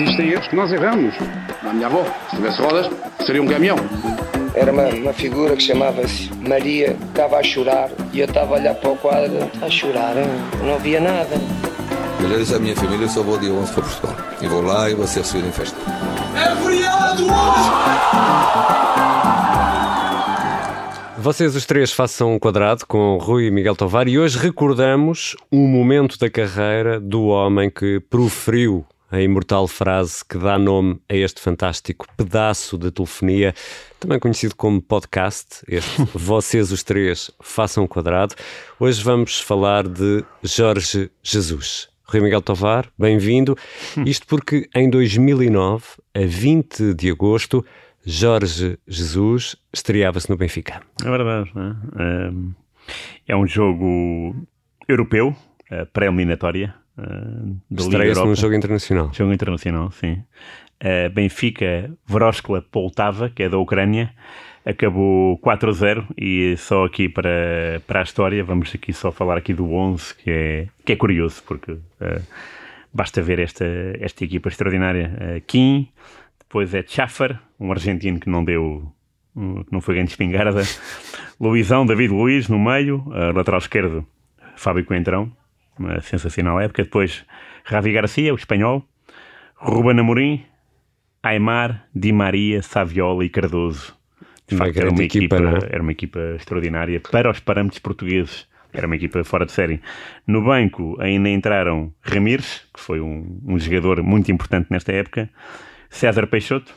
existem erros que nós erramos. A minha avó, se tivesse rodas, seria um caminhão. Era uma, uma figura que chamava-se Maria, estava a chorar e eu estava a olhar para o quadro, a chorar, não via nada. Eu já disse à minha família, eu só vou dia 11 para Portugal. E vou lá e vou ser recebido em festa. É feriado hoje! Vocês os três façam um quadrado com Rui e Miguel Tovar e hoje recordamos um momento da carreira do homem que proferiu a imortal frase que dá nome a este fantástico pedaço de telefonia, também conhecido como podcast, este Vocês os Três Façam Quadrado. Hoje vamos falar de Jorge Jesus. Rui Miguel Tovar, bem-vindo. Isto porque em 2009, a 20 de agosto, Jorge Jesus estreava-se no Benfica. É verdade. É, é um jogo europeu, pré-eliminatória. Estreia-se num jogo internacional. Jogo internacional, sim. Benfica Vroskla Poltava, que é da Ucrânia, acabou 4-0 e só aqui para, para a história, vamos aqui só falar aqui do 11, que é, que é curioso, porque uh, basta ver esta, esta equipa extraordinária. Uh, Kim, depois é Chaffer, um argentino que não deu, que não foi grande espingarda. Luizão, David Luiz no meio, uh, lateral esquerdo, Fábio Coentrão, uma sensacional época. Depois Ravi Garcia, o espanhol, Ruben Amorim, Aymar, Di Maria, Saviola e Cardoso. De facto, era uma, equipa, equipa era uma equipa extraordinária para os parâmetros portugueses. Era uma equipa fora de série. No banco ainda entraram Ramires, que foi um, um jogador muito importante nesta época, César Peixoto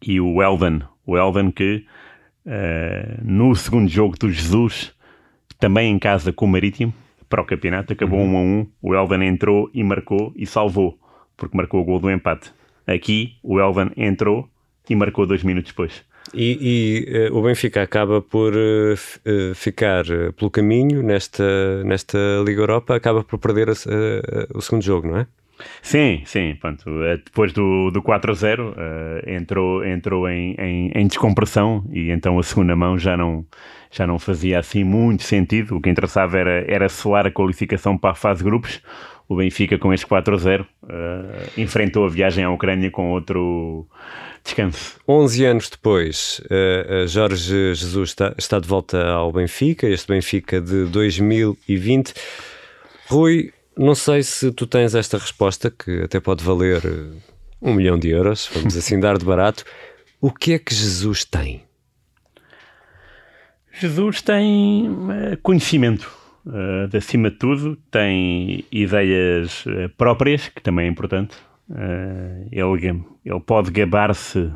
e o Elden. O Elden que uh, no segundo jogo do Jesus, também em casa com o Marítimo, para o campeonato, acabou uhum. 1 a 1. O Elden entrou e marcou e salvou, porque marcou o gol do empate. Aqui o Elven entrou e marcou dois minutos depois. E, e uh, o Benfica acaba por uh, uh, ficar pelo caminho nesta, nesta Liga Europa, acaba por perder a, o segundo jogo, não é? Sim, sim. Pronto. Depois do, do 4 a 0 entrou, entrou em, em, em, descompressão e então a segunda mão já não, já não fazia assim muito sentido. O que interessava era, era soar a qualificação para a fase grupos o Benfica com este 4 a 0 uh, enfrentou a viagem à Ucrânia com outro descanso. 11 anos depois, uh, Jorge Jesus está, está de volta ao Benfica, este Benfica de 2020. Rui, não sei se tu tens esta resposta, que até pode valer um milhão de euros, vamos assim dar de barato. O que é que Jesus tem? Jesus tem conhecimento uh, de acima de tudo, tem ideias próprias, que também é importante. Uh, ele, ele pode gabar-se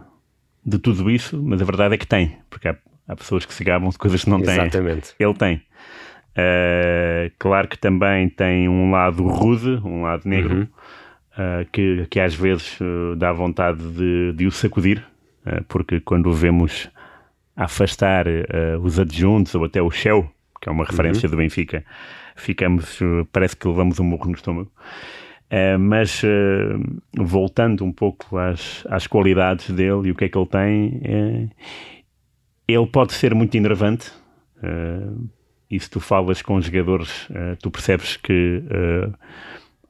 de tudo isso, mas a verdade é que tem, porque há, há pessoas que se gabam de coisas que não têm. Exatamente. Ele tem. Uh, claro que também tem um lado rude, um lado negro, uhum. uh, que, que às vezes uh, dá vontade de, de o sacudir, porque quando o vemos afastar os adjuntos ou até o Shell, que é uma referência uhum. do Benfica, ficamos, parece que levamos um morro no estômago. Mas voltando um pouco às, às qualidades dele e o que é que ele tem, ele pode ser muito enervante. E se tu falas com jogadores, tu percebes que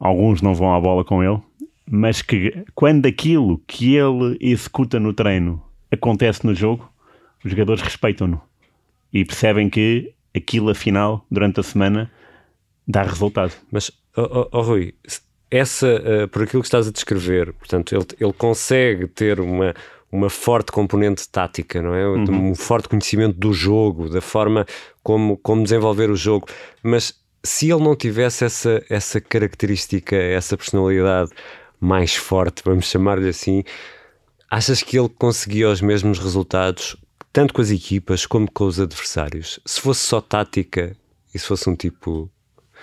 alguns não vão à bola com ele, mas que quando aquilo que ele executa no treino acontece no jogo, os jogadores respeitam-no e percebem que aquilo afinal, durante a semana, dá resultado. Mas, oh, oh, Rui, essa, uh, por aquilo que estás a descrever, portanto, ele, ele consegue ter uma, uma forte componente tática, não é? Uhum. Um forte conhecimento do jogo, da forma como, como desenvolver o jogo, mas se ele não tivesse essa, essa característica, essa personalidade mais forte, vamos chamar-lhe assim, achas que ele conseguia os mesmos resultados tanto com as equipas como com os adversários. Se fosse só tática e se fosse um tipo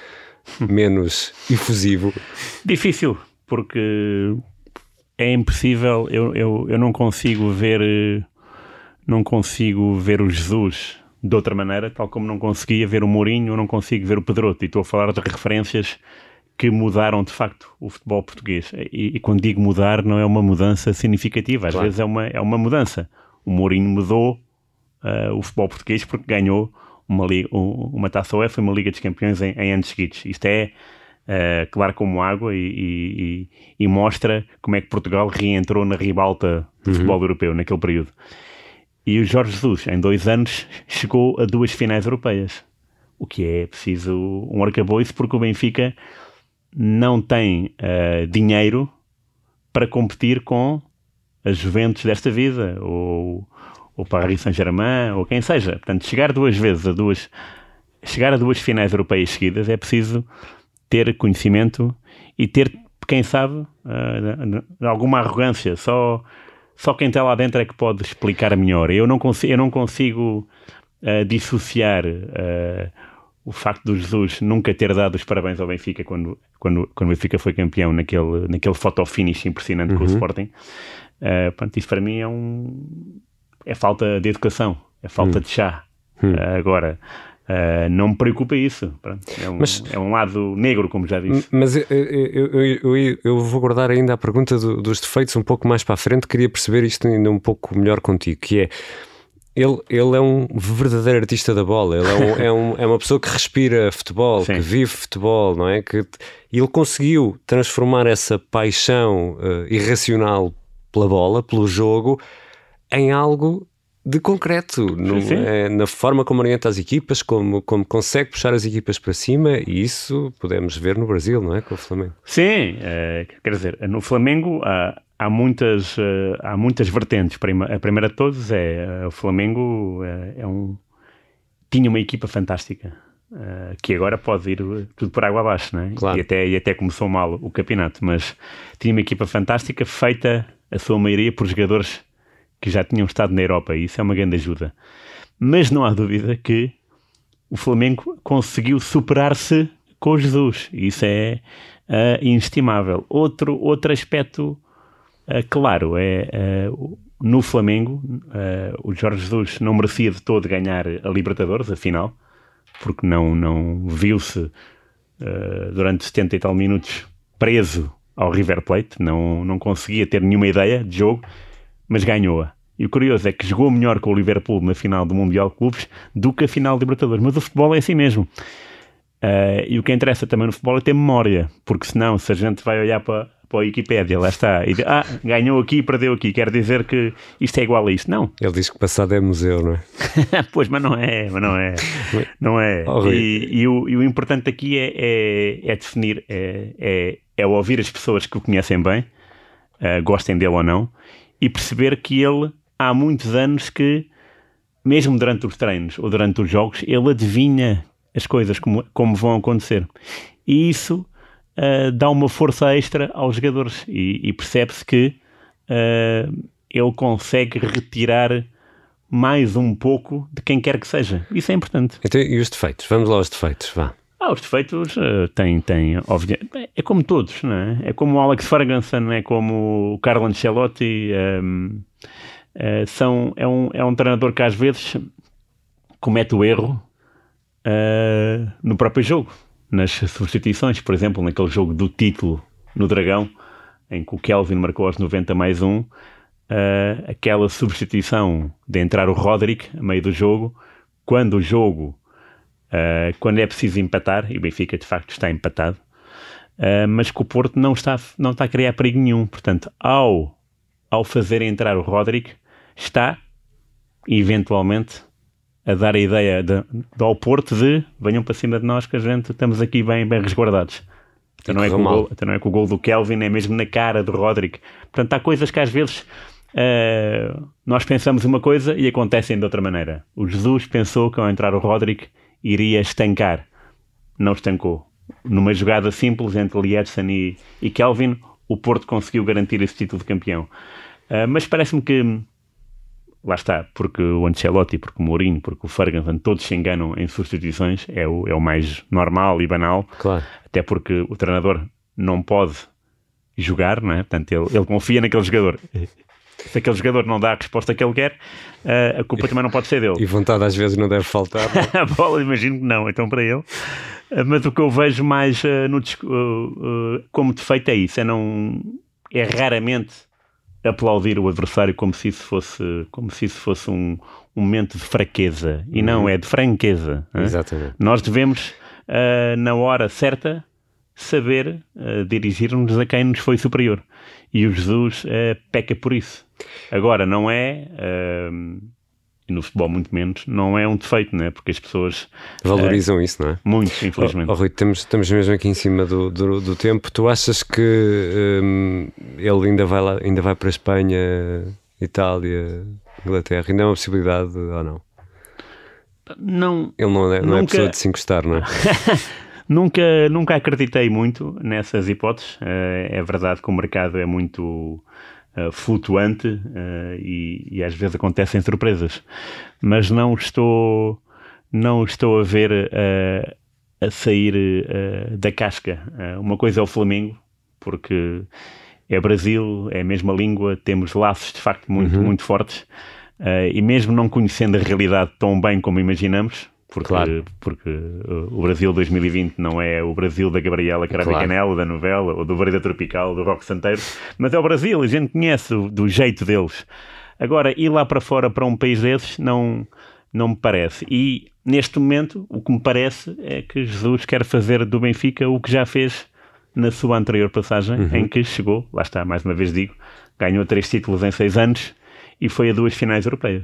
menos efusivo. Difícil, porque é impossível, eu, eu, eu não consigo ver não consigo ver o Jesus de outra maneira, tal como não conseguia ver o Mourinho, não consigo ver o Pedroto, e estou a falar de referências que mudaram de facto o futebol português. E, e quando digo mudar, não é uma mudança significativa, às claro. vezes é uma, é uma mudança. O Mourinho mudou uh, o futebol português porque ganhou uma, liga, uma taça UEFA e uma Liga dos Campeões em, em anos seguidos. Isto é, uh, claro como água, e, e, e, mostra como é que Portugal reentrou na ribalta do uhum. futebol europeu naquele período. E o Jorge Jesus, em dois anos, chegou a duas finais europeias. O que é preciso um arcabouço, porque o Benfica não tem uh, dinheiro para competir com as Juventus desta vida, ou o Paris Saint-Germain, ou quem seja. Portanto, chegar duas vezes a duas, chegar a duas finais europeias seguidas é preciso ter conhecimento e ter, quem sabe, uh, alguma arrogância. Só, só quem está lá dentro é que pode explicar melhor. Eu não consigo, eu não consigo uh, dissociar uh, o facto do Jesus nunca ter dado os parabéns ao Benfica quando, quando, quando o Benfica foi campeão naquele, naquele photo finish impressionante uhum. com o uhum. Sporting. Uh, pronto, isso para mim é um é falta de educação, é falta hum. de chá. Hum. Agora, uh, não me preocupa isso. É, um, mas, é um lado negro, como já disse. Mas eu, eu, eu, eu vou guardar ainda a pergunta do, dos defeitos um pouco mais para a frente. Queria perceber isto ainda um pouco melhor contigo, que é ele, ele é um verdadeiro artista da bola. Ele é, um, é, um, é uma pessoa que respira futebol, Sim. que vive futebol, não é? Que ele conseguiu transformar essa paixão uh, irracional pela bola, pelo jogo, em algo de concreto, no, é, na forma como orienta as equipas, como, como consegue puxar as equipas para cima, e isso podemos ver no Brasil, não é? Com o Flamengo. Sim, é, quer dizer, no Flamengo há, há, muitas, eh, há muitas vertentes. A primeira de todas é o Flamengo é, é um, tinha uma equipa fantástica. Uh, que agora pode ir tudo por água abaixo, não é? Claro. E, até, e até começou mal o campeonato, mas tinha uma equipa fantástica feita, a sua maioria, por jogadores que já tinham estado na Europa, e isso é uma grande ajuda. Mas não há dúvida que o Flamengo conseguiu superar-se com Jesus, isso é uh, inestimável. Outro, outro aspecto uh, claro é uh, no Flamengo, o Jorge Jesus não merecia de todo ganhar a Libertadores, afinal, porque não, não viu-se durante 70 e tal minutos preso ao River Plate, não, não conseguia ter nenhuma ideia de jogo mas ganhou-a. E o curioso é que jogou melhor com o Liverpool na final do Mundial de Clubes do que a final de Libertadores. Mas o futebol é assim mesmo. Uh, e o que interessa também no futebol é ter memória, porque senão, se a gente vai olhar para, para a Wikipédia, lá está, e diz, ah, ganhou aqui e perdeu aqui, quer dizer que isto é igual a isto. Não. Ele diz que o passado é museu, não é? pois, mas não é, mas não é. Não é. Oh, e, e, o, e, o, importante aqui é, é, é definir, é, é, é, ouvir as pessoas que o conhecem bem, uh, gostem dele ou não, e perceber que ele há muitos anos que, mesmo durante os treinos ou durante os jogos, ele adivinha as coisas como, como vão acontecer. E isso uh, dá uma força extra aos jogadores e, e percebe-se que uh, ele consegue retirar mais um pouco de quem quer que seja. Isso é importante. Então, e os defeitos? Vamos lá aos defeitos, vá. Ah, os defeitos uh, têm, têm é como todos, não é? É como o Alex Ferguson, é como o Carlo Ancelotti, um, ehm, eh, são, é, um, é um treinador que às vezes comete o erro uh, no próprio jogo, nas substituições, por exemplo, naquele jogo do título no Dragão, em que o Kelvin marcou aos 90 mais um, uh, aquela substituição de entrar o Roderick a meio do jogo, quando o jogo quando é preciso empatar, e o Benfica de facto está empatado, uh, mas que o Porto não está, não está a criar perigo nenhum. Portanto, ao, ao fazer entrar o Roderick, está eventualmente a dar a ideia de, de, ao Porto de venham para cima de nós que a gente estamos aqui bem, bem resguardados. Então não, é com gol, então não é que o gol do Kelvin é mesmo na cara do Roderick. Portanto, há coisas que às vezes uh, nós pensamos uma coisa e acontecem de outra maneira. O Jesus pensou que ao entrar o Roderick iria estancar. Não estancou. Numa jogada simples entre Lietzen e, e Kelvin, o Porto conseguiu garantir esse título de campeão. Uh, mas parece-me que lá está, porque o Ancelotti, porque o Mourinho, porque o Ferguson, todos se enganam em substituições, é o, é o mais normal e banal. Claro. Até porque o treinador não pode jogar, não é? Portanto, ele, ele confia naquele jogador se aquele jogador não dá a resposta que ele quer, uh, a culpa também não pode ser dele. E vontade às vezes não deve faltar. É? a bola, imagino que não, então para ele. Uh, mas o que eu vejo mais uh, no, como defeito é isso, é, não, é raramente aplaudir o adversário como se isso fosse, como se isso fosse um, um momento de fraqueza. E não, uhum. é de franqueza. Exatamente. Nós devemos, na hora certa, saber uh, dirigir-nos a quem nos foi superior. E o Jesus uh, peca por isso. Agora, não é, uh, no futebol muito menos, não é um defeito, né? porque as pessoas... Valorizam isso, não é? Muito, infelizmente. Oh, oh, Rui, estamos, estamos mesmo aqui em cima do, do, do tempo. Tu achas que um, ele ainda vai, lá, ainda vai para a Espanha, Itália, Inglaterra? Ainda é uma possibilidade ou não? Não. Ele não é, não é nunca... é pessoa de se encostar, não é? nunca, nunca acreditei muito nessas hipóteses. Uh, é verdade que o mercado é muito uh, flutuante uh, e, e, às vezes acontecem surpresas, mas não estou, não estou a ver a sair da casca. uma coisa é o Flamengo, porque é Brasil, é a mesma língua, temos laços de facto muito, uhum. muito fortes. Uh, e mesmo não conhecendo a realidade tão bem como imaginamos, porque, claro. porque o Brasil 2020 não é o Brasil da Gabriela Crave claro. Canela, da novela, ou do Vareda Tropical, do Rock Santeiro, mas é o Brasil, a gente conhece do jeito deles. Agora, ir lá para fora, para um país desses, não, não me parece. E, neste momento, o que me parece é que Jesus quer fazer do Benfica o que já fez na sua anterior passagem, uhum. em que chegou, lá está, mais uma vez digo, ganhou três títulos em seis anos, e foi a duas finais europeias.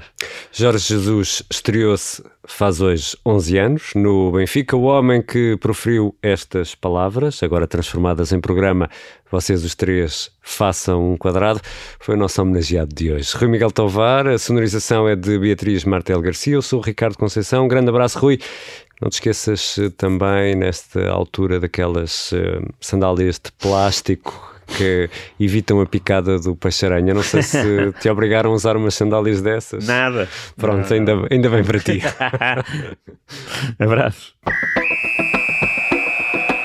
Jorge Jesus estreou-se faz hoje 11 anos no Benfica, o homem que proferiu estas palavras, agora transformadas em programa, vocês os três façam um quadrado, foi o nosso homenageado de hoje. Rui Miguel Tovar, a sonorização é de Beatriz Martel Garcia, eu sou o Ricardo Conceição, um grande abraço Rui, não te esqueças eh, também, nesta altura, daquelas uh, sandálias de plástico que evitam a picada do peixe-aranha. Não sei se te obrigaram a usar umas sandálias dessas. Nada. Pronto, Nada. Ainda, ainda bem para ti. Abraço.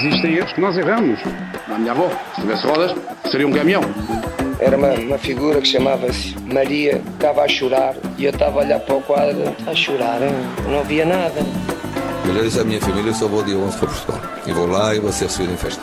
Existem erros que nós erramos. A minha avó, se tivesse rodas, seria um caminhão. Era uma, uma figura que chamava-se Maria, estava a chorar e eu estava a olhar para o quadro, a chorar, não havia nada. Melhores a minha família, eu só vou dia 11 para Portugal. E vou lá e vou ser recebido em festa.